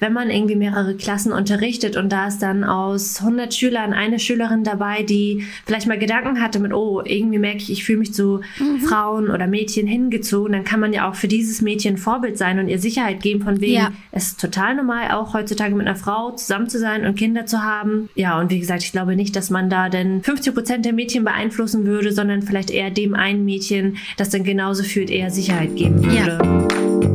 wenn man irgendwie mehrere Klassen unterrichtet und da ist dann aus 100 Schülern eine Schülerin dabei, die vielleicht mal Gedanken hatte mit, oh, irgendwie merke ich, ich fühle mich zu mhm. Frauen oder Mädchen hingezogen, dann kann man ja auch für dieses Mädchen Vorbild sein und ihr Sicherheit geben, von wegen, ja. es ist total normal, auch heutzutage mit einer Frau zusammen zu sein und Kinder zu haben. Ja, und wie gesagt, ich glaube nicht, dass man da denn 50 Prozent der Mädchen beeinflussen würde, sondern vielleicht eher dem einen Mädchen, das dann genauso fühlt, eher Sicherheit geben würde. Ja.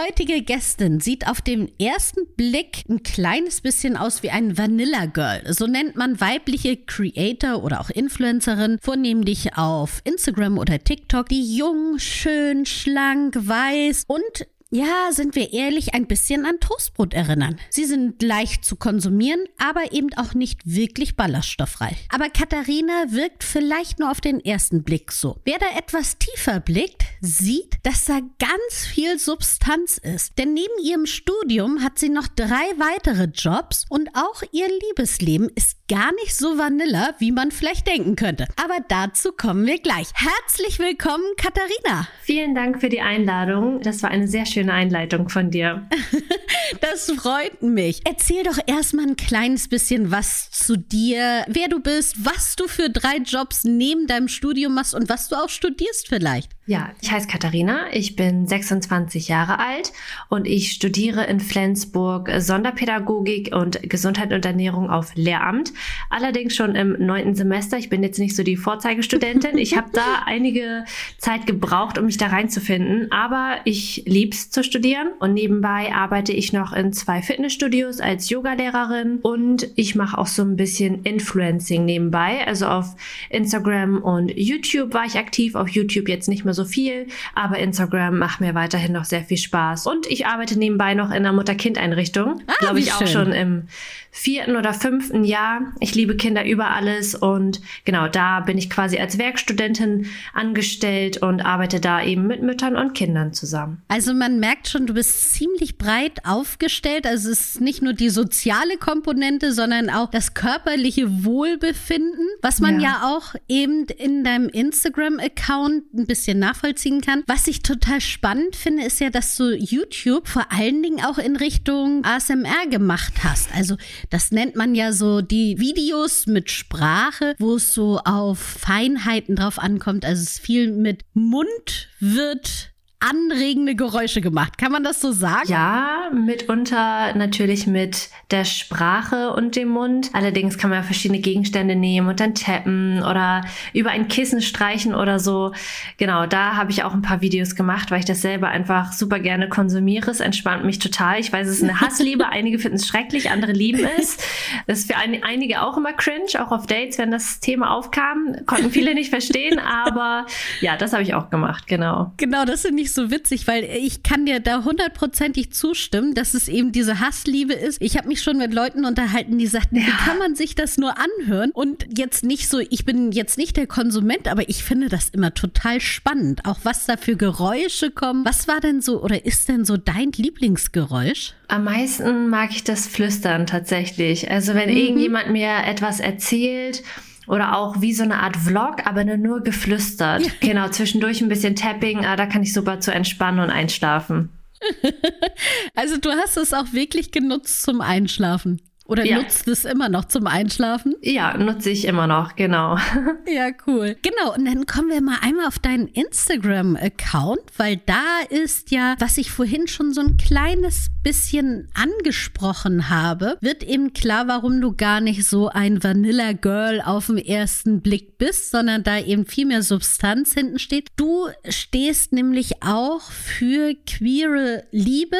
Heutige Gästin sieht auf den ersten Blick ein kleines bisschen aus wie ein Vanilla Girl. So nennt man weibliche Creator oder auch Influencerin, vornehmlich auf Instagram oder TikTok, die jung, schön, schlank, weiß und ja, sind wir ehrlich, ein bisschen an Toastbrot erinnern. Sie sind leicht zu konsumieren, aber eben auch nicht wirklich ballaststoffreich. Aber Katharina wirkt vielleicht nur auf den ersten Blick so. Wer da etwas tiefer blickt, sieht, dass da ganz viel Substanz ist. Denn neben ihrem Studium hat sie noch drei weitere Jobs und auch ihr Liebesleben ist gar nicht so vanilla, wie man vielleicht denken könnte. Aber dazu kommen wir gleich. Herzlich willkommen, Katharina. Vielen Dank für die Einladung. Das war eine sehr schöne Einleitung von dir. das freut mich. Erzähl doch erstmal ein kleines bisschen was zu dir, wer du bist, was du für drei Jobs neben deinem Studium machst und was du auch studierst vielleicht. Ja, ich heiße Katharina, ich bin 26 Jahre alt und ich studiere in Flensburg Sonderpädagogik und Gesundheit und Ernährung auf Lehramt. Allerdings schon im neunten Semester. Ich bin jetzt nicht so die Vorzeigestudentin. Ich habe da einige Zeit gebraucht, um mich da reinzufinden, aber ich lieb's zu studieren und nebenbei arbeite ich noch in zwei Fitnessstudios als Yogalehrerin und ich mache auch so ein bisschen Influencing nebenbei. Also auf Instagram und YouTube war ich aktiv, auf YouTube jetzt nicht mehr so viel, aber Instagram macht mir weiterhin noch sehr viel Spaß. Und ich arbeite nebenbei noch in einer Mutter-Kind-Einrichtung. Ah, Glaube ich auch schon im vierten oder fünften Jahr. Ich liebe Kinder über alles und genau da bin ich quasi als Werkstudentin angestellt und arbeite da eben mit Müttern und Kindern zusammen. Also man merkt schon, du bist ziemlich breit aufgestellt. Also es ist nicht nur die soziale Komponente, sondern auch das körperliche Wohlbefinden, was man ja, ja auch eben in deinem Instagram-Account ein bisschen nachvollziehen kann. Was ich total spannend finde, ist ja, dass du YouTube vor allen Dingen auch in Richtung ASMR gemacht hast. Also das nennt man ja so die Videos mit Sprache, wo es so auf Feinheiten drauf ankommt. Also es viel mit Mund wird anregende Geräusche gemacht. Kann man das so sagen? Ja, mitunter natürlich mit der Sprache und dem Mund. Allerdings kann man ja verschiedene Gegenstände nehmen und dann tappen oder über ein Kissen streichen oder so. Genau, da habe ich auch ein paar Videos gemacht, weil ich das selber einfach super gerne konsumiere. Es entspannt mich total. Ich weiß, es ist eine Hassliebe. einige finden es schrecklich, andere lieben es. Das ist für ein, einige auch immer cringe, auch auf Dates, wenn das Thema aufkam. Konnten viele nicht verstehen, aber ja, das habe ich auch gemacht, genau. Genau, das sind nicht ich so witzig, weil ich kann dir da hundertprozentig zustimmen, dass es eben diese Hassliebe ist. Ich habe mich schon mit Leuten unterhalten, die sagten, ja. wie kann man sich das nur anhören? Und jetzt nicht so, ich bin jetzt nicht der Konsument, aber ich finde das immer total spannend, auch was da für Geräusche kommen. Was war denn so oder ist denn so dein Lieblingsgeräusch? Am meisten mag ich das Flüstern tatsächlich. Also wenn mhm. irgendjemand mir etwas erzählt, oder auch wie so eine Art Vlog, aber nur geflüstert. genau, zwischendurch ein bisschen Tapping, ah, da kann ich super zu entspannen und einschlafen. also du hast es auch wirklich genutzt zum Einschlafen. Oder ja. nutzt es immer noch zum Einschlafen? Ja, nutze ich immer noch, genau. Ja, cool. Genau, und dann kommen wir mal einmal auf deinen Instagram-Account, weil da ist ja, was ich vorhin schon so ein kleines bisschen angesprochen habe, wird eben klar, warum du gar nicht so ein Vanilla Girl auf den ersten Blick bist, sondern da eben viel mehr Substanz hinten steht. Du stehst nämlich auch für queere Liebe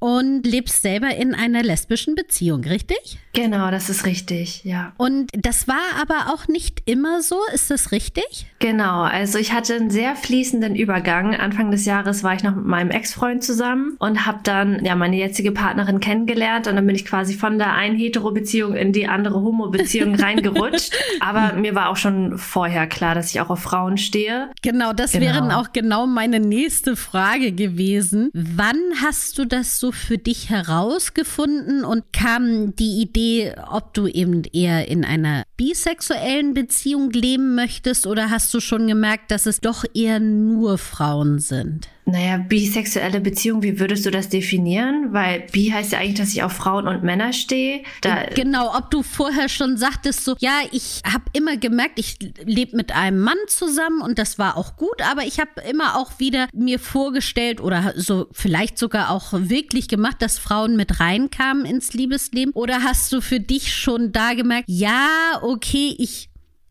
und lebst selber in einer lesbischen Beziehung, richtig? Genau, das ist richtig, ja. Und das war aber auch nicht immer so, ist das richtig? Genau, also ich hatte einen sehr fließenden Übergang. Anfang des Jahres war ich noch mit meinem Ex-Freund zusammen und habe dann ja meine jetzige Partnerin kennengelernt und dann bin ich quasi von der einen Hetero-Beziehung in die andere Homo-Beziehung reingerutscht. Aber mir war auch schon vorher klar, dass ich auch auf Frauen stehe. Genau, das genau. wäre auch genau meine nächste Frage gewesen. Wann hast du das so für dich herausgefunden und kam die Idee, ob du eben eher in einer bisexuellen Beziehung leben möchtest oder hast du schon gemerkt, dass es doch eher nur Frauen sind? Naja, bisexuelle Beziehung, wie würdest du das definieren? Weil bi heißt ja eigentlich, dass ich auf Frauen und Männer stehe. Da genau, ob du vorher schon sagtest, so, ja, ich habe immer gemerkt, ich lebe mit einem Mann zusammen und das war auch gut, aber ich habe immer auch wieder mir vorgestellt oder so vielleicht sogar auch wirklich gemacht, dass Frauen mit reinkamen ins Liebesleben. Oder hast du für dich schon da gemerkt, ja, okay, ich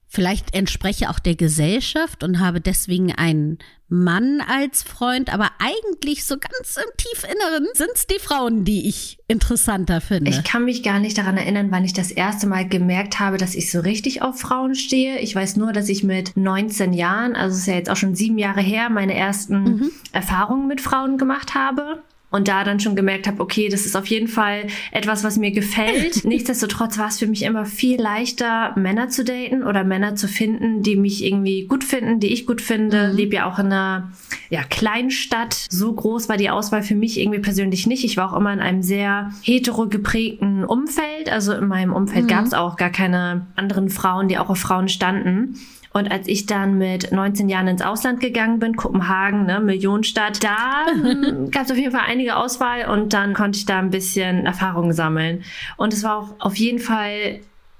vielleicht entspreche auch der Gesellschaft und habe deswegen einen Mann als Freund, aber eigentlich so ganz im Tiefinneren sind es die Frauen, die ich interessanter finde. Ich kann mich gar nicht daran erinnern, wann ich das erste Mal gemerkt habe, dass ich so richtig auf Frauen stehe. Ich weiß nur, dass ich mit 19 Jahren, also es ist ja jetzt auch schon sieben Jahre her, meine ersten mhm. Erfahrungen mit Frauen gemacht habe und da dann schon gemerkt habe, okay, das ist auf jeden Fall etwas, was mir gefällt. Nichtsdestotrotz war es für mich immer viel leichter, Männer zu daten oder Männer zu finden, die mich irgendwie gut finden, die ich gut finde. Mhm. Lebe ja auch in einer ja, Kleinstadt. So groß war die Auswahl für mich irgendwie persönlich nicht. Ich war auch immer in einem sehr hetero geprägten Umfeld. Also in meinem Umfeld mhm. gab es auch gar keine anderen Frauen, die auch auf Frauen standen. Und als ich dann mit 19 Jahren ins Ausland gegangen bin, Kopenhagen, ne, Millionenstadt, da gab es auf jeden Fall einige Auswahl und dann konnte ich da ein bisschen Erfahrung sammeln. Und es war auch auf jeden Fall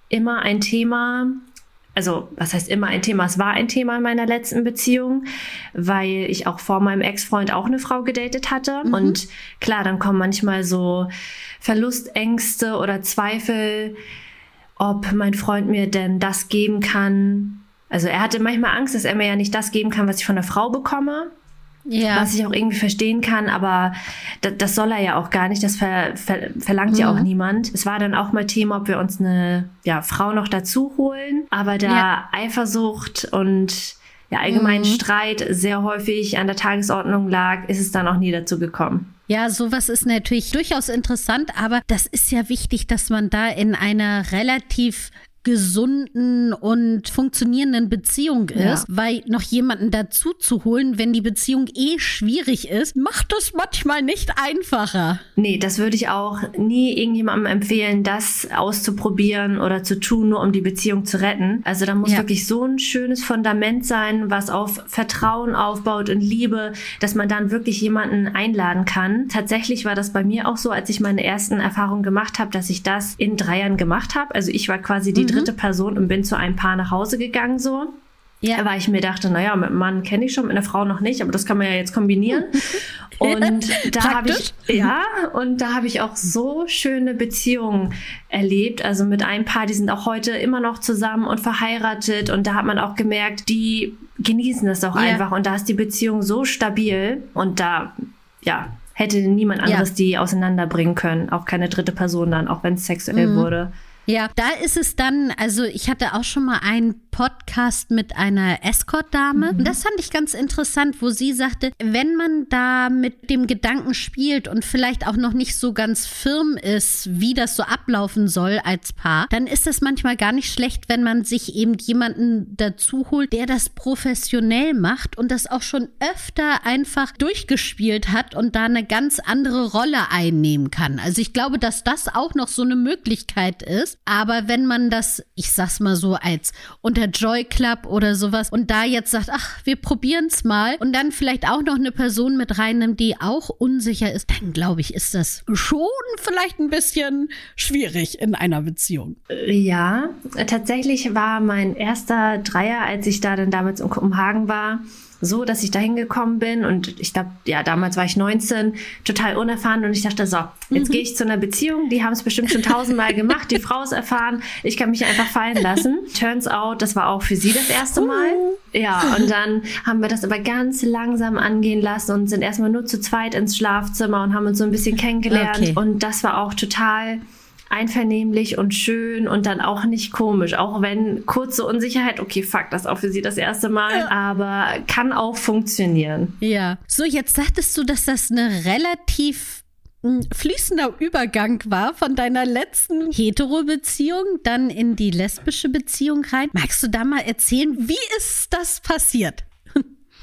immer ein Thema, also was heißt immer ein Thema, es war ein Thema in meiner letzten Beziehung, weil ich auch vor meinem Ex-Freund auch eine Frau gedatet hatte. Mhm. Und klar, dann kommen manchmal so Verlustängste oder Zweifel, ob mein Freund mir denn das geben kann, also er hatte manchmal Angst, dass er mir ja nicht das geben kann, was ich von der Frau bekomme. Ja. Was ich auch irgendwie verstehen kann, aber das, das soll er ja auch gar nicht. Das ver, ver, verlangt mhm. ja auch mhm. niemand. Es war dann auch mal Thema, ob wir uns eine ja, Frau noch dazu holen. Aber da ja. Eifersucht und ja, allgemein mhm. Streit sehr häufig an der Tagesordnung lag, ist es dann auch nie dazu gekommen. Ja, sowas ist natürlich durchaus interessant, aber das ist ja wichtig, dass man da in einer relativ gesunden und funktionierenden Beziehung ist, ja. weil noch jemanden dazu zu holen, wenn die Beziehung eh schwierig ist, macht es manchmal nicht einfacher. Nee, das würde ich auch nie irgendjemandem empfehlen, das auszuprobieren oder zu tun, nur um die Beziehung zu retten. Also da muss ja. wirklich so ein schönes Fundament sein, was auf Vertrauen aufbaut und Liebe, dass man dann wirklich jemanden einladen kann. Tatsächlich war das bei mir auch so, als ich meine ersten Erfahrungen gemacht habe, dass ich das in drei Jahren gemacht habe. Also ich war quasi die dritte mhm. Person und bin zu einem Paar nach Hause gegangen so. Ja. Weil ich mir dachte, naja, mit einem Mann kenne ich schon, mit einer Frau noch nicht, aber das kann man ja jetzt kombinieren. Und da habe ich, ja, und da habe ich auch so schöne Beziehungen erlebt. Also mit einem Paar, die sind auch heute immer noch zusammen und verheiratet. Und da hat man auch gemerkt, die genießen das auch ja. einfach. Und da ist die Beziehung so stabil. Und da, ja, hätte niemand anderes ja. die auseinanderbringen können. Auch keine dritte Person dann, auch wenn es sexuell mhm. wurde. Ja, da ist es dann, also ich hatte auch schon mal einen Podcast mit einer Escort-Dame. Mhm. Das fand ich ganz interessant, wo sie sagte, wenn man da mit dem Gedanken spielt und vielleicht auch noch nicht so ganz firm ist, wie das so ablaufen soll als Paar, dann ist es manchmal gar nicht schlecht, wenn man sich eben jemanden dazu holt, der das professionell macht und das auch schon öfter einfach durchgespielt hat und da eine ganz andere Rolle einnehmen kann. Also ich glaube, dass das auch noch so eine Möglichkeit ist, aber wenn man das, ich sag's mal so, als unter Joy Club oder sowas und da jetzt sagt, ach, wir probieren's mal und dann vielleicht auch noch eine Person mit reinnimmt, die auch unsicher ist, dann glaube ich, ist das schon vielleicht ein bisschen schwierig in einer Beziehung. Ja, tatsächlich war mein erster Dreier, als ich da dann damals in Kopenhagen war, so, dass ich da hingekommen bin und ich glaube, ja, damals war ich 19, total unerfahren und ich dachte so, jetzt mhm. gehe ich zu einer Beziehung, die haben es bestimmt schon tausendmal gemacht, die Frau ist erfahren, ich kann mich einfach fallen lassen. Turns out, das war auch für sie das erste Mal. Ja, und dann haben wir das aber ganz langsam angehen lassen und sind erstmal nur zu zweit ins Schlafzimmer und haben uns so ein bisschen kennengelernt okay. und das war auch total einvernehmlich und schön und dann auch nicht komisch. Auch wenn kurze Unsicherheit, okay, fuck, das ist auch für sie das erste Mal, ja. aber kann auch funktionieren. Ja. So, jetzt sagtest du, dass das eine relativ hm, fließender Übergang war von deiner letzten Hetero-Beziehung dann in die lesbische Beziehung rein. Magst du da mal erzählen, wie ist das passiert?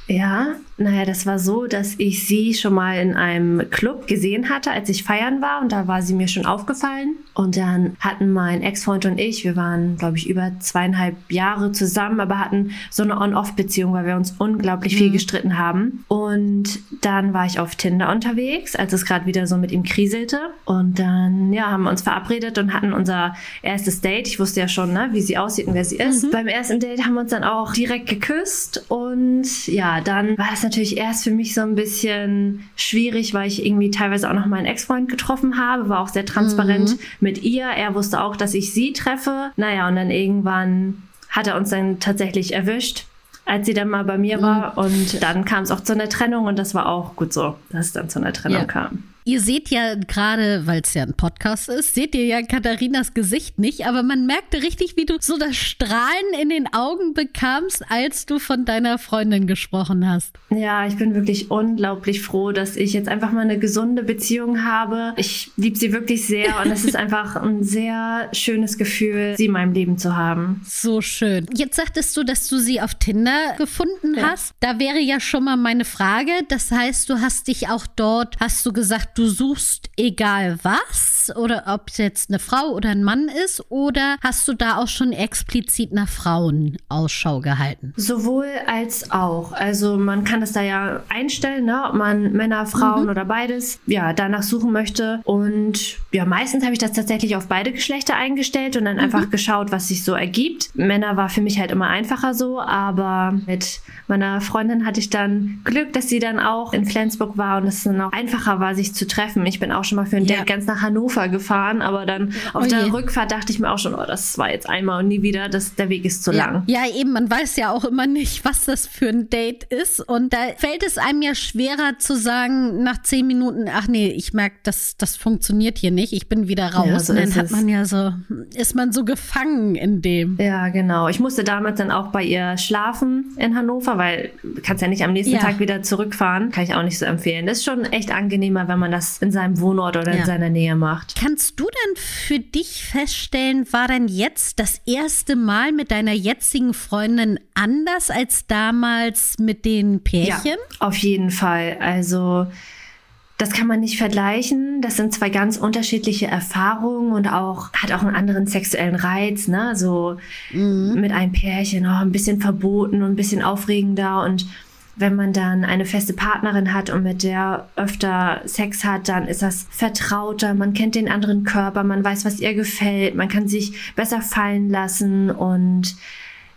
Ja, naja, das war so, dass ich sie schon mal in einem Club gesehen hatte, als ich feiern war und da war sie mir schon aufgefallen. Und dann hatten mein Ex-Freund und ich, wir waren, glaube ich, über zweieinhalb Jahre zusammen, aber hatten so eine On-Off-Beziehung, weil wir uns unglaublich mhm. viel gestritten haben. Und dann war ich auf Tinder unterwegs, als es gerade wieder so mit ihm kriselte. Und dann, ja, haben wir uns verabredet und hatten unser erstes Date. Ich wusste ja schon, ne, wie sie aussieht und wer sie ist. Mhm. Beim ersten Date haben wir uns dann auch direkt geküsst und ja, dann war das natürlich erst für mich so ein bisschen schwierig, weil ich irgendwie teilweise auch noch meinen Ex-Freund getroffen habe, war auch sehr transparent mhm. mit ihr. Er wusste auch, dass ich sie treffe. Naja, und dann irgendwann hat er uns dann tatsächlich erwischt als sie dann mal bei mir war. Mhm. Und dann kam es auch zu einer Trennung und das war auch gut so, dass es dann zu einer Trennung ja. kam. Ihr seht ja gerade, weil es ja ein Podcast ist, seht ihr ja Katharinas Gesicht nicht, aber man merkte richtig, wie du so das Strahlen in den Augen bekamst, als du von deiner Freundin gesprochen hast. Ja, ich bin wirklich unglaublich froh, dass ich jetzt einfach mal eine gesunde Beziehung habe. Ich liebe sie wirklich sehr und es ist einfach ein sehr schönes Gefühl, sie in meinem Leben zu haben. So schön. Jetzt sagtest du, dass du sie auf Tinder gefunden ja. hast. Da wäre ja schon mal meine Frage. Das heißt, du hast dich auch dort, hast du gesagt, du suchst egal was oder ob es jetzt eine Frau oder ein Mann ist oder hast du da auch schon explizit nach Frauen Ausschau gehalten? Sowohl als auch. Also man kann das da ja einstellen, ne? ob man Männer, Frauen mhm. oder beides ja danach suchen möchte und ja meistens habe ich das tatsächlich auf beide Geschlechter eingestellt und dann mhm. einfach geschaut, was sich so ergibt. Männer war für mich halt immer einfacher so, aber mit meiner Freundin hatte ich dann Glück, dass sie dann auch in Flensburg war und es dann auch einfacher war, sich zu treffen. Ich bin auch schon mal für ein ja. Date ganz nach Hannover gefahren, aber dann auf oh der Rückfahrt dachte ich mir auch schon, oh, das war jetzt einmal und nie wieder, das, der Weg ist zu ja. lang. Ja, eben, man weiß ja auch immer nicht, was das für ein Date ist. Und da fällt es einem ja schwerer zu sagen, nach zehn Minuten, ach nee, ich merke, das, das funktioniert hier nicht, ich bin wieder raus. Ja, so und dann hat man ja so, ist man so gefangen in dem. Ja, genau. Ich musste damals dann auch bei ihr schlafen in Hannover, weil du kannst ja nicht am nächsten Tag wieder zurückfahren. Kann ich auch nicht so empfehlen. Das ist schon echt angenehmer, wenn man das in seinem Wohnort oder ja. in seiner Nähe macht. Kannst du denn für dich feststellen, war denn jetzt das erste Mal mit deiner jetzigen Freundin anders als damals mit den Pärchen? Ja, auf jeden Fall. Also das kann man nicht vergleichen. Das sind zwei ganz unterschiedliche Erfahrungen und auch hat auch einen anderen sexuellen Reiz, ne? So mhm. mit einem Pärchen, oh, ein bisschen verboten und ein bisschen aufregender und wenn man dann eine feste Partnerin hat und mit der öfter Sex hat, dann ist das vertrauter, man kennt den anderen Körper, man weiß, was ihr gefällt, man kann sich besser fallen lassen und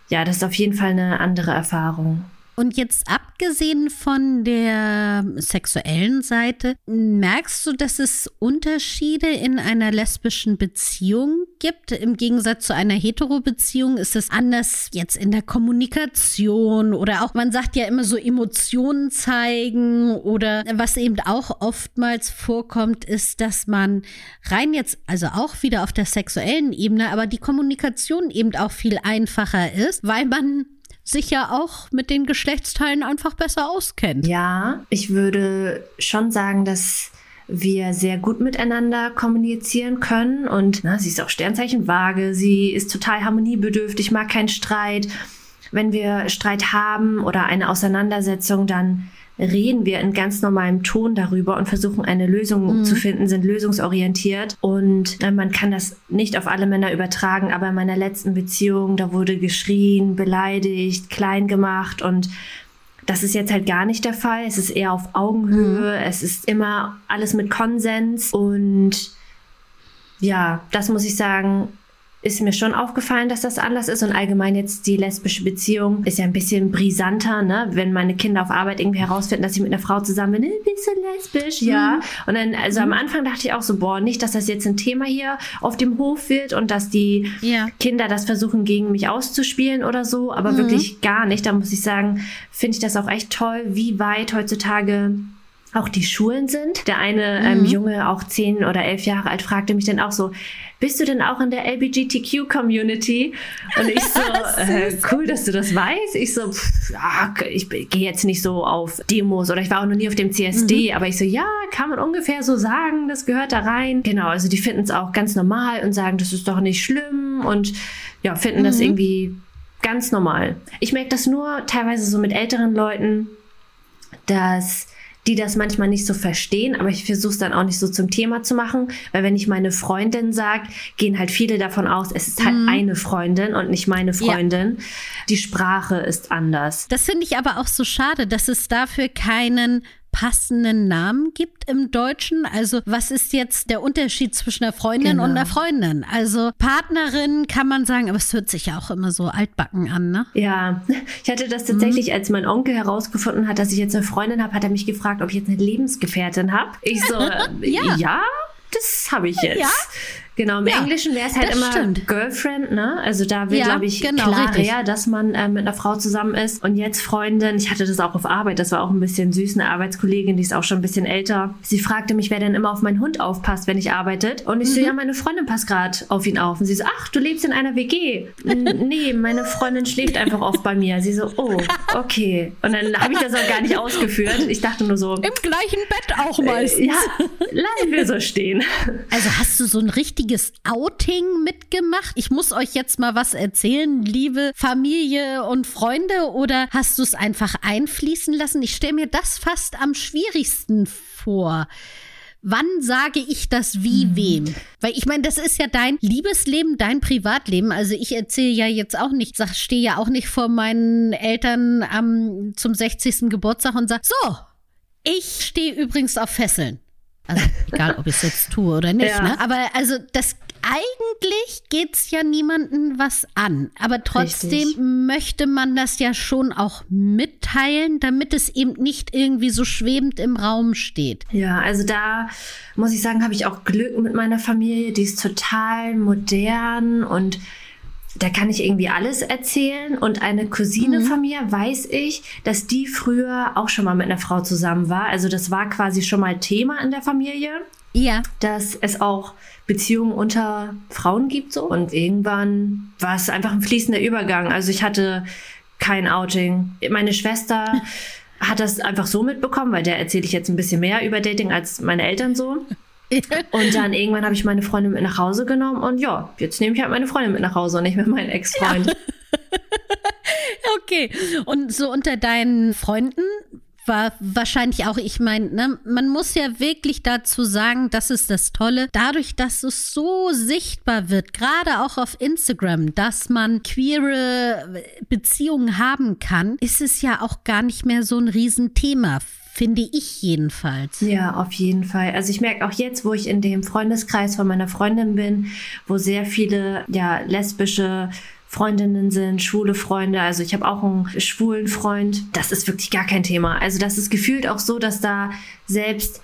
ja, das ist auf jeden Fall eine andere Erfahrung. Und jetzt abgesehen von der sexuellen Seite, merkst du, dass es Unterschiede in einer lesbischen Beziehung gibt? Im Gegensatz zu einer Hetero-Beziehung ist es anders jetzt in der Kommunikation oder auch, man sagt ja immer so Emotionen zeigen oder was eben auch oftmals vorkommt, ist, dass man rein jetzt, also auch wieder auf der sexuellen Ebene, aber die Kommunikation eben auch viel einfacher ist, weil man sich ja auch mit den Geschlechtsteilen einfach besser auskennt. Ja, ich würde schon sagen, dass wir sehr gut miteinander kommunizieren können und na, sie ist auch Sternzeichen Waage, sie ist total harmoniebedürftig, mag keinen Streit. Wenn wir Streit haben oder eine Auseinandersetzung, dann reden wir in ganz normalem Ton darüber und versuchen eine Lösung mhm. zu finden, sind lösungsorientiert. Und äh, man kann das nicht auf alle Männer übertragen, aber in meiner letzten Beziehung, da wurde geschrien, beleidigt, klein gemacht und das ist jetzt halt gar nicht der Fall. Es ist eher auf Augenhöhe. Mhm. Es ist immer alles mit Konsens. Und ja, das muss ich sagen, ist mir schon aufgefallen, dass das anders ist. Und allgemein jetzt die lesbische Beziehung ist ja ein bisschen brisanter, ne? Wenn meine Kinder auf Arbeit irgendwie herausfinden, dass ich mit einer Frau zusammen bin, bist du lesbisch? Ja. Mhm. Und dann, also mhm. am Anfang dachte ich auch so, boah, nicht, dass das jetzt ein Thema hier auf dem Hof wird und dass die ja. Kinder das versuchen, gegen mich auszuspielen oder so, aber mhm. wirklich gar nicht. Da muss ich sagen, finde ich das auch echt toll, wie weit heutzutage auch die Schulen sind. Der eine ähm, mhm. Junge, auch zehn oder elf Jahre alt, fragte mich dann auch so, bist du denn auch in der LGBTQ-Community? Und ich so, äh, cool, dass du das weißt. Ich so, pff, ja, ich gehe jetzt nicht so auf Demos oder ich war auch noch nie auf dem CSD, mhm. aber ich so, ja, kann man ungefähr so sagen, das gehört da rein. Genau, also die finden es auch ganz normal und sagen, das ist doch nicht schlimm und ja, finden mhm. das irgendwie ganz normal. Ich merke das nur teilweise so mit älteren Leuten, dass die das manchmal nicht so verstehen, aber ich versuche es dann auch nicht so zum Thema zu machen, weil wenn ich meine Freundin sage, gehen halt viele davon aus, es ist halt mhm. eine Freundin und nicht meine Freundin. Ja. Die Sprache ist anders. Das finde ich aber auch so schade, dass es dafür keinen passenden Namen gibt im Deutschen. Also was ist jetzt der Unterschied zwischen einer Freundin genau. und einer Freundin? Also Partnerin kann man sagen, aber es hört sich ja auch immer so altbacken an, ne? Ja, ich hatte das tatsächlich, mhm. als mein Onkel herausgefunden hat, dass ich jetzt eine Freundin habe, hat er mich gefragt, ob ich jetzt eine Lebensgefährtin habe. Ich so, ja. ja, das habe ich jetzt. Ja? Genau, im ja, Englischen wäre es halt immer stimmt. Girlfriend, ne? Also da wird, ja, glaube ich, genau, klarer, dass man äh, mit einer Frau zusammen ist. Und jetzt Freundin, ich hatte das auch auf Arbeit, das war auch ein bisschen süß, eine Arbeitskollegin, die ist auch schon ein bisschen älter. Sie fragte mich, wer denn immer auf meinen Hund aufpasst, wenn ich arbeitet. Und ich mhm. so, ja, meine Freundin passt gerade auf ihn auf. Und sie so, ach, du lebst in einer WG. nee, meine Freundin schläft einfach oft bei mir. Sie so, oh, okay. Und dann habe ich das auch gar nicht ausgeführt. Ich dachte nur so. Im gleichen Bett auch meistens. Äh, ja, lassen wir so stehen. Also hast du so ein richtiges richtiges Outing mitgemacht? Ich muss euch jetzt mal was erzählen, liebe Familie und Freunde, oder hast du es einfach einfließen lassen? Ich stelle mir das fast am schwierigsten vor. Wann sage ich das wie mhm. wem? Weil ich meine, das ist ja dein Liebesleben, dein Privatleben. Also ich erzähle ja jetzt auch nicht, stehe ja auch nicht vor meinen Eltern am, zum 60. Geburtstag und sage, so, ich stehe übrigens auf Fesseln. Also egal, ob ich es jetzt tue oder nicht. Ja. Ne? Aber also das eigentlich geht es ja niemandem was an. Aber trotzdem Richtig. möchte man das ja schon auch mitteilen, damit es eben nicht irgendwie so schwebend im Raum steht. Ja, also da muss ich sagen, habe ich auch Glück mit meiner Familie. Die ist total modern und da kann ich irgendwie alles erzählen. Und eine Cousine mhm. von mir weiß ich, dass die früher auch schon mal mit einer Frau zusammen war. Also das war quasi schon mal Thema in der Familie. Ja. Dass es auch Beziehungen unter Frauen gibt so. Und irgendwann war es einfach ein fließender Übergang. Also ich hatte kein Outing. Meine Schwester hat das einfach so mitbekommen, weil der erzähle ich jetzt ein bisschen mehr über Dating als meine Eltern so. und dann irgendwann habe ich meine Freundin mit nach Hause genommen und ja, jetzt nehme ich halt meine Freundin mit nach Hause und nicht mehr meinen Ex-Freund. Ja. okay. Und so unter deinen Freunden war wahrscheinlich auch, ich meine, ne, man muss ja wirklich dazu sagen, das ist das Tolle, dadurch, dass es so sichtbar wird, gerade auch auf Instagram, dass man queere Beziehungen haben kann, ist es ja auch gar nicht mehr so ein Riesenthema finde ich jedenfalls. Ja, auf jeden Fall. Also ich merke auch jetzt, wo ich in dem Freundeskreis von meiner Freundin bin, wo sehr viele ja lesbische Freundinnen sind, schwule Freunde. Also ich habe auch einen schwulen Freund. Das ist wirklich gar kein Thema. Also das ist gefühlt auch so, dass da selbst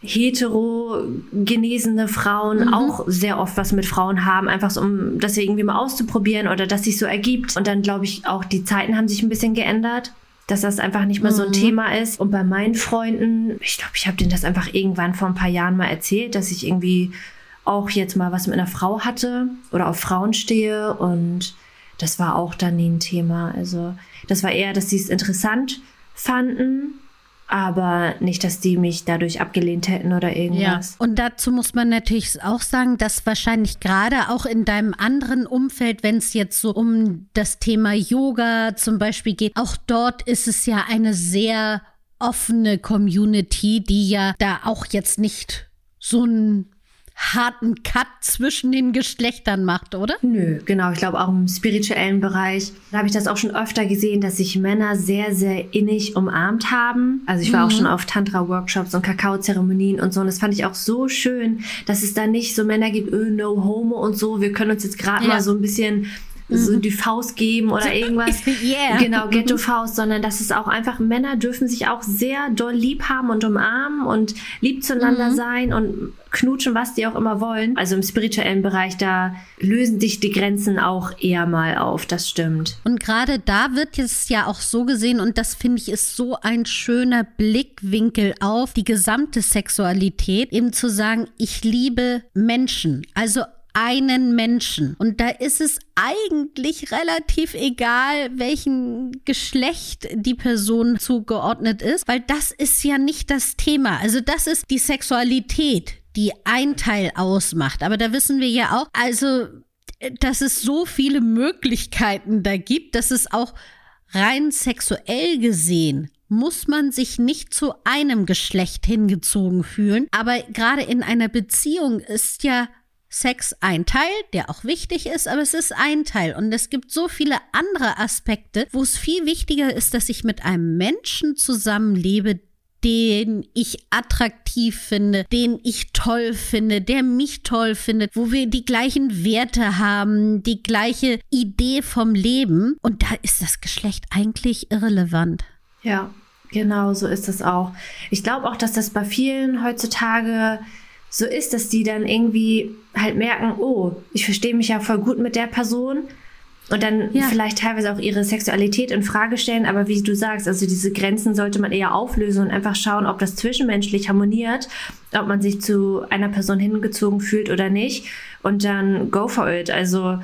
hetero genesene Frauen mhm. auch sehr oft was mit Frauen haben, einfach so, um das irgendwie mal auszuprobieren oder dass sich so ergibt. Und dann glaube ich auch, die Zeiten haben sich ein bisschen geändert dass das einfach nicht mehr mhm. so ein mhm. Thema ist. Und bei meinen Freunden, ich glaube, ich habe denen das einfach irgendwann vor ein paar Jahren mal erzählt, dass ich irgendwie auch jetzt mal was mit einer Frau hatte oder auf Frauen stehe und das war auch dann nie ein Thema. Also das war eher, dass sie es interessant fanden aber nicht, dass die mich dadurch abgelehnt hätten oder irgendwas. Ja. Und dazu muss man natürlich auch sagen, dass wahrscheinlich gerade auch in deinem anderen Umfeld, wenn es jetzt so um das Thema Yoga zum Beispiel geht, auch dort ist es ja eine sehr offene Community, die ja da auch jetzt nicht so ein harten Cut zwischen den Geschlechtern macht, oder? Nö, genau. Ich glaube auch im spirituellen Bereich, da habe ich das auch schon öfter gesehen, dass sich Männer sehr, sehr innig umarmt haben. Also ich war mhm. auch schon auf Tantra-Workshops und Kakaozeremonien und so. Und das fand ich auch so schön, dass es da nicht so Männer gibt, öh, no homo und so. Wir können uns jetzt gerade ja. mal so ein bisschen so mhm. die Faust geben oder irgendwas. yeah. Genau, Ghetto-Faust, sondern dass es auch einfach Männer dürfen sich auch sehr doll lieb haben und umarmen und lieb zueinander mhm. sein und knutschen, was die auch immer wollen. Also im spirituellen Bereich, da lösen sich die Grenzen auch eher mal auf, das stimmt. Und gerade da wird es ja auch so gesehen, und das finde ich ist so ein schöner Blickwinkel auf die gesamte Sexualität, eben zu sagen, ich liebe Menschen. Also einen Menschen. Und da ist es eigentlich relativ egal, welchen Geschlecht die Person zugeordnet ist, weil das ist ja nicht das Thema. Also das ist die Sexualität, die ein Teil ausmacht. Aber da wissen wir ja auch, also, dass es so viele Möglichkeiten da gibt, dass es auch rein sexuell gesehen muss man sich nicht zu einem Geschlecht hingezogen fühlen. Aber gerade in einer Beziehung ist ja Sex ein Teil, der auch wichtig ist, aber es ist ein Teil. Und es gibt so viele andere Aspekte, wo es viel wichtiger ist, dass ich mit einem Menschen zusammenlebe, den ich attraktiv finde, den ich toll finde, der mich toll findet, wo wir die gleichen Werte haben, die gleiche Idee vom Leben. Und da ist das Geschlecht eigentlich irrelevant. Ja, genau so ist es auch. Ich glaube auch, dass das bei vielen heutzutage so ist, dass die dann irgendwie halt merken, oh, ich verstehe mich ja voll gut mit der Person und dann ja. vielleicht teilweise auch ihre Sexualität in Frage stellen, aber wie du sagst, also diese Grenzen sollte man eher auflösen und einfach schauen, ob das zwischenmenschlich harmoniert, ob man sich zu einer Person hingezogen fühlt oder nicht und dann go for it. Also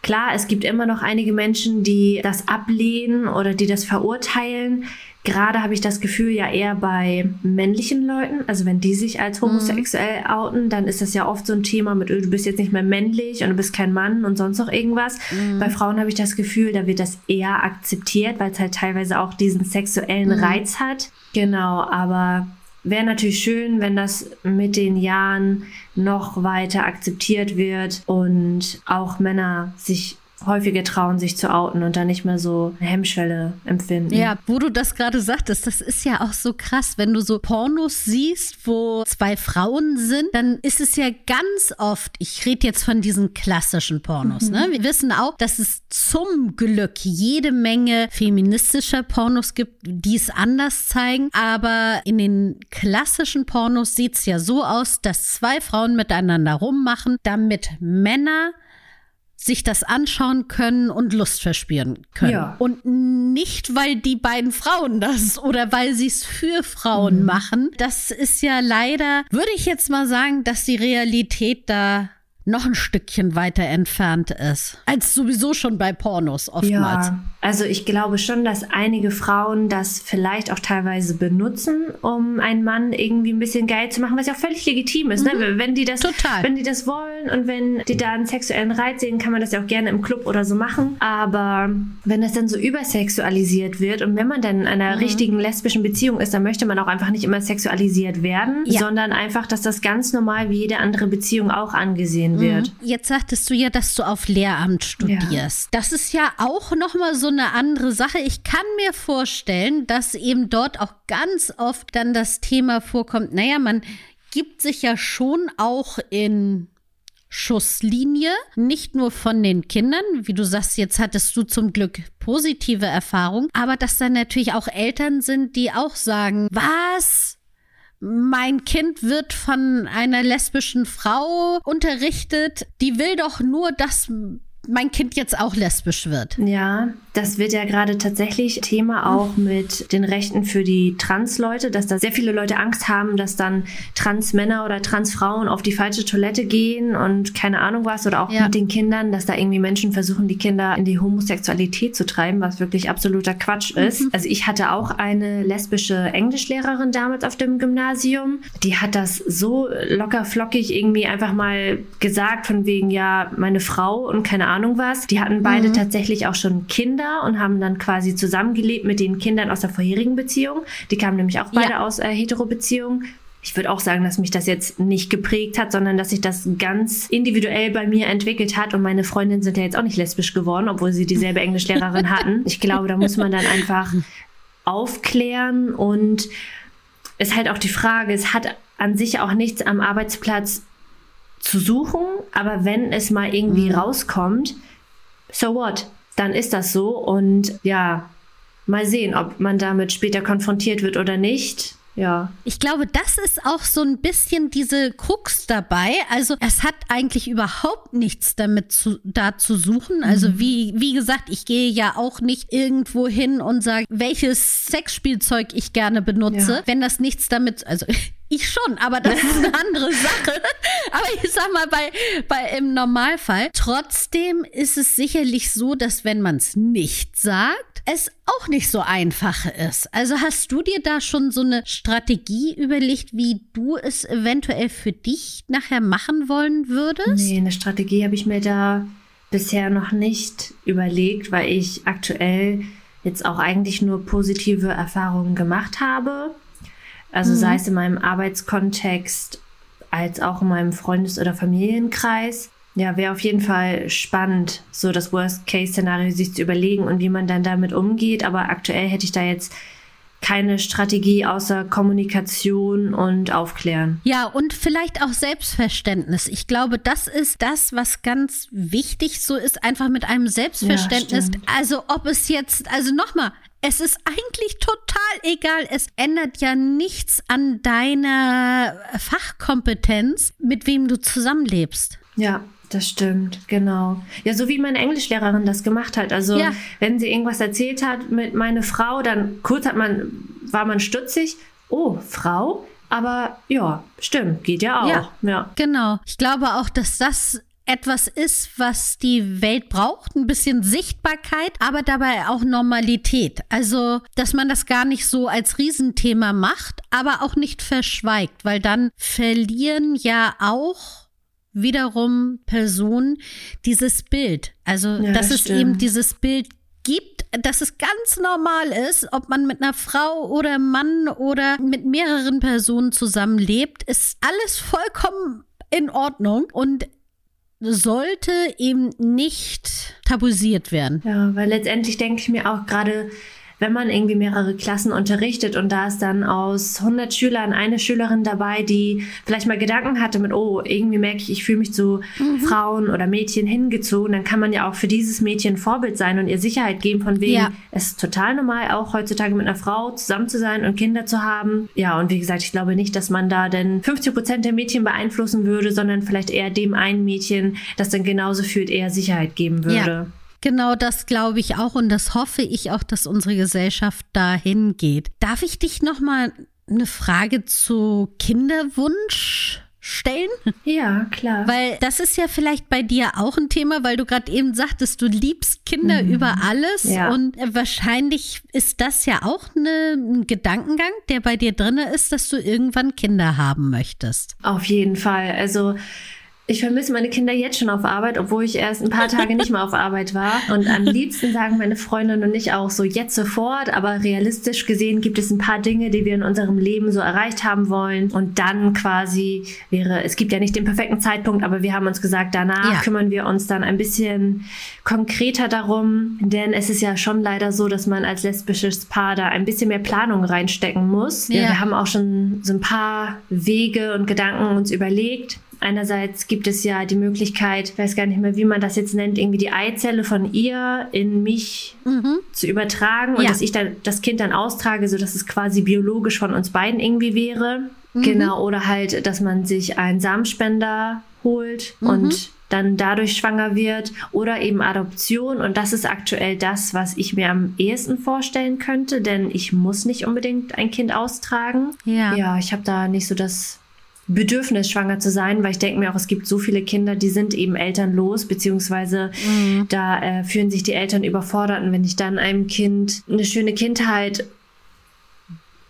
klar, es gibt immer noch einige Menschen, die das ablehnen oder die das verurteilen. Gerade habe ich das Gefühl ja eher bei männlichen Leuten, also wenn die sich als homosexuell mhm. outen, dann ist das ja oft so ein Thema mit, du bist jetzt nicht mehr männlich und du bist kein Mann und sonst noch irgendwas. Mhm. Bei Frauen habe ich das Gefühl, da wird das eher akzeptiert, weil es halt teilweise auch diesen sexuellen mhm. Reiz hat. Genau, aber wäre natürlich schön, wenn das mit den Jahren noch weiter akzeptiert wird und auch Männer sich häufiger trauen, sich zu outen und dann nicht mehr so eine Hemmschwelle empfinden. Ja, wo du das gerade sagtest, das ist ja auch so krass, wenn du so Pornos siehst, wo zwei Frauen sind, dann ist es ja ganz oft, ich rede jetzt von diesen klassischen Pornos, mhm. ne? Wir wissen auch, dass es zum Glück jede Menge feministischer Pornos gibt, die es anders zeigen, aber in den klassischen Pornos sieht es ja so aus, dass zwei Frauen miteinander rummachen, damit Männer sich das anschauen können und Lust verspüren können. Ja. Und nicht, weil die beiden Frauen das oder weil sie es für Frauen mhm. machen. Das ist ja leider, würde ich jetzt mal sagen, dass die Realität da noch ein Stückchen weiter entfernt ist. Als sowieso schon bei Pornos oftmals. Ja, also ich glaube schon, dass einige Frauen das vielleicht auch teilweise benutzen, um einen Mann irgendwie ein bisschen geil zu machen, was ja auch völlig legitim ist. Ne? Mhm. Ne? Wenn die das, Total. wenn die das wollen und wenn die da einen sexuellen Reiz sehen, kann man das ja auch gerne im Club oder so machen. Aber wenn das dann so übersexualisiert wird und wenn man dann in einer mhm. richtigen lesbischen Beziehung ist, dann möchte man auch einfach nicht immer sexualisiert werden, ja. sondern einfach, dass das ganz normal wie jede andere Beziehung auch angesehen gesehen wird. Mhm. Jetzt sagtest du ja, dass du auf Lehramt studierst. Ja. Das ist ja auch nochmal so eine andere Sache. Ich kann mir vorstellen, dass eben dort auch ganz oft dann das Thema vorkommt, naja, man gibt sich ja schon auch in Schusslinie, nicht nur von den Kindern, wie du sagst, jetzt hattest du zum Glück positive Erfahrungen, aber dass dann natürlich auch Eltern sind, die auch sagen, was? Mein Kind wird von einer lesbischen Frau unterrichtet, die will doch nur, dass mein Kind jetzt auch lesbisch wird. Ja, das wird ja gerade tatsächlich Thema auch mit den Rechten für die Trans-Leute, dass da sehr viele Leute Angst haben, dass dann Trans-Männer oder Trans-Frauen auf die falsche Toilette gehen und keine Ahnung was oder auch ja. mit den Kindern, dass da irgendwie Menschen versuchen, die Kinder in die Homosexualität zu treiben, was wirklich absoluter Quatsch ist. Mhm. Also ich hatte auch eine lesbische Englischlehrerin damals auf dem Gymnasium. Die hat das so locker flockig irgendwie einfach mal gesagt von wegen, ja, meine Frau und keine Ahnung was. Die hatten beide mhm. tatsächlich auch schon Kinder Kinder und haben dann quasi zusammengelebt mit den Kindern aus der vorherigen Beziehung. Die kamen nämlich auch beide ja. aus äh, Hetero-Beziehungen. ich würde auch sagen, dass mich das jetzt nicht geprägt hat, sondern dass sich das ganz individuell bei mir entwickelt hat. Und meine Freundinnen sind ja jetzt auch nicht lesbisch geworden, obwohl sie dieselbe Englischlehrerin hatten. Ich glaube, da muss man dann einfach aufklären und ist halt auch die Frage, es hat an sich auch nichts am Arbeitsplatz zu suchen, aber wenn es mal irgendwie mhm. rauskommt, so what? Dann ist das so und ja, mal sehen, ob man damit später konfrontiert wird oder nicht. Ja. Ich glaube, das ist auch so ein bisschen diese Krux dabei. Also es hat eigentlich überhaupt nichts damit zu, da zu suchen. Also mhm. wie, wie gesagt, ich gehe ja auch nicht irgendwo hin und sage, welches Sexspielzeug ich gerne benutze, ja. wenn das nichts damit, also ich schon, aber das ist eine andere Sache. Aber ich sag mal, bei, bei im Normalfall. Trotzdem ist es sicherlich so, dass wenn man es nicht sagt, es auch nicht so einfach ist. Also hast du dir da schon so eine Strategie überlegt, wie du es eventuell für dich nachher machen wollen würdest? Nee, eine Strategie habe ich mir da bisher noch nicht überlegt, weil ich aktuell jetzt auch eigentlich nur positive Erfahrungen gemacht habe. Also mhm. sei es in meinem Arbeitskontext als auch in meinem Freundes- oder Familienkreis. Ja, wäre auf jeden Fall spannend, so das Worst-Case-Szenario sich zu überlegen und wie man dann damit umgeht. Aber aktuell hätte ich da jetzt keine Strategie außer Kommunikation und Aufklären. Ja, und vielleicht auch Selbstverständnis. Ich glaube, das ist das, was ganz wichtig so ist, einfach mit einem Selbstverständnis. Ja, also ob es jetzt, also nochmal, es ist eigentlich total egal. Es ändert ja nichts an deiner Fachkompetenz, mit wem du zusammenlebst. Ja, das stimmt, genau. Ja, so wie meine Englischlehrerin das gemacht hat. Also, ja. wenn sie irgendwas erzählt hat mit meiner Frau, dann kurz hat man, war man stutzig. Oh, Frau? Aber ja, stimmt, geht ja auch. Ja, ja. genau. Ich glaube auch, dass das etwas ist, was die Welt braucht, ein bisschen Sichtbarkeit, aber dabei auch Normalität. Also, dass man das gar nicht so als Riesenthema macht, aber auch nicht verschweigt, weil dann verlieren ja auch wiederum Personen dieses Bild. Also, ja, dass es eben dieses Bild gibt, dass es ganz normal ist, ob man mit einer Frau oder Mann oder mit mehreren Personen zusammenlebt, ist alles vollkommen in Ordnung und sollte eben nicht tabuisiert werden. Ja, weil letztendlich denke ich mir auch gerade, wenn man irgendwie mehrere Klassen unterrichtet und da ist dann aus 100 Schülern eine Schülerin dabei, die vielleicht mal Gedanken hatte mit, oh, irgendwie merke ich, ich fühle mich zu mhm. Frauen oder Mädchen hingezogen, dann kann man ja auch für dieses Mädchen Vorbild sein und ihr Sicherheit geben, von wegen, ja. es ist total normal, auch heutzutage mit einer Frau zusammen zu sein und Kinder zu haben. Ja, und wie gesagt, ich glaube nicht, dass man da denn 50 Prozent der Mädchen beeinflussen würde, sondern vielleicht eher dem einen Mädchen, das dann genauso fühlt, eher Sicherheit geben würde. Ja. Genau das glaube ich auch und das hoffe ich auch, dass unsere Gesellschaft dahin geht. Darf ich dich noch mal eine Frage zu Kinderwunsch stellen? Ja, klar. Weil das ist ja vielleicht bei dir auch ein Thema, weil du gerade eben sagtest, du liebst Kinder mhm. über alles. Ja. Und wahrscheinlich ist das ja auch eine, ein Gedankengang, der bei dir drin ist, dass du irgendwann Kinder haben möchtest. Auf jeden Fall. Also ich vermisse meine Kinder jetzt schon auf Arbeit, obwohl ich erst ein paar Tage nicht mehr auf Arbeit war. Und am liebsten sagen meine Freundin und ich auch so jetzt sofort, aber realistisch gesehen gibt es ein paar Dinge, die wir in unserem Leben so erreicht haben wollen. Und dann quasi wäre, es gibt ja nicht den perfekten Zeitpunkt, aber wir haben uns gesagt, danach ja. kümmern wir uns dann ein bisschen konkreter darum. Denn es ist ja schon leider so, dass man als lesbisches Paar da ein bisschen mehr Planung reinstecken muss. Ja. Wir haben auch schon so ein paar Wege und Gedanken uns überlegt Einerseits gibt es ja die Möglichkeit, ich weiß gar nicht mehr, wie man das jetzt nennt, irgendwie die Eizelle von ihr in mich mhm. zu übertragen und ja. dass ich dann das Kind dann austrage, sodass es quasi biologisch von uns beiden irgendwie wäre. Mhm. Genau, oder halt, dass man sich einen Samenspender holt mhm. und dann dadurch schwanger wird oder eben Adoption. Und das ist aktuell das, was ich mir am ehesten vorstellen könnte, denn ich muss nicht unbedingt ein Kind austragen. Ja, ja ich habe da nicht so das Bedürfnis, schwanger zu sein, weil ich denke mir auch, es gibt so viele Kinder, die sind eben elternlos, beziehungsweise mhm. da äh, fühlen sich die Eltern überfordert. Und wenn ich dann einem Kind eine schöne Kindheit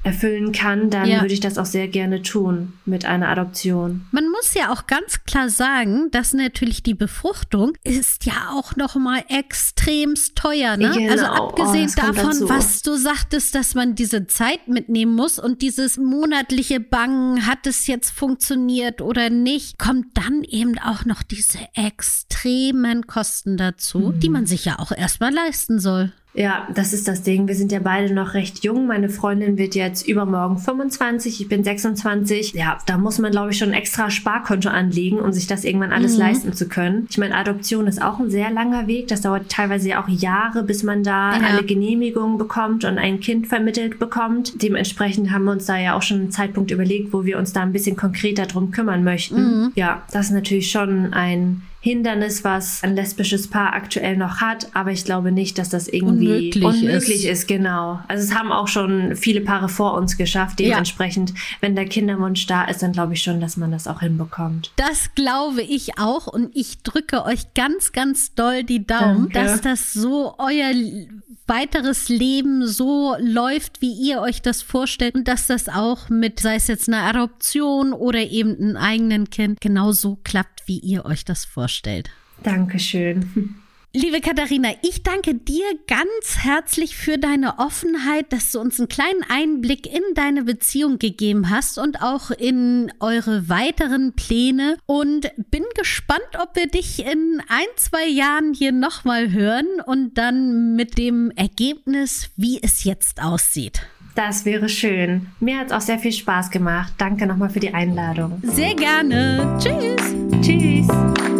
erfüllen kann, dann Ja. würde ich das auch sehr gerne tun mit einer Adoption. Man muss ja auch ganz klar sagen, dass natürlich die Befruchtung ist ja auch noch mal extremst teuer. Ne? Genau. Also Oh, abgesehen kommt davon, was du sagtest, dass man diese Zeit mitnehmen muss und dieses monatliche Bangen, hat es jetzt funktioniert oder nicht, kommt dann eben auch noch diese extremen Kosten dazu, die Mhm. man sich ja auch erstmal leisten soll. Ja, das ist das Ding. Wir sind ja beide noch recht jung. Meine Freundin wird jetzt übermorgen 25, ich bin 26. Ja, da muss man, glaube ich, schon ein extra Sparkonto anlegen, um sich das irgendwann alles leisten zu können. Ich meine, Adoption ist auch ein sehr langer Weg. Das dauert teilweise ja auch Jahre, bis man da Ja. alle Genehmigungen bekommt und ein Kind vermittelt bekommt. Dementsprechend haben wir uns da ja auch schon einen Zeitpunkt überlegt, wo wir uns da ein bisschen konkreter drum kümmern möchten. Ja, das ist natürlich schon ein Hindernis, was ein lesbisches Paar aktuell noch hat, aber ich glaube nicht, dass das irgendwie Unmöglich unmöglich ist. ist. Genau. Also es haben auch schon viele Paare vor uns geschafft. Ja. Dementsprechend, wenn der Kinderwunsch da ist, dann glaube ich schon, dass man das auch hinbekommt. Das glaube ich auch und ich drücke euch ganz, ganz doll die Daumen, Danke. dass das so euer weiteres Leben so läuft, wie ihr euch das vorstellt und dass das auch mit, sei es jetzt eine Adoption oder eben einem eigenen Kind, genau so klappt, wie ihr euch das vorstellt. Dankeschön. Liebe Katharina, ich danke dir ganz herzlich für deine Offenheit, dass du uns einen kleinen Einblick in deine Beziehung gegeben hast und auch in eure weiteren Pläne und bin gespannt, ob wir dich in ein, zwei Jahren hier nochmal hören und dann mit dem Ergebnis, wie es jetzt aussieht. Das wäre schön. Mir hat es auch sehr viel Spaß gemacht. Danke nochmal für die Einladung. Sehr gerne. Tschüss. Tschüss.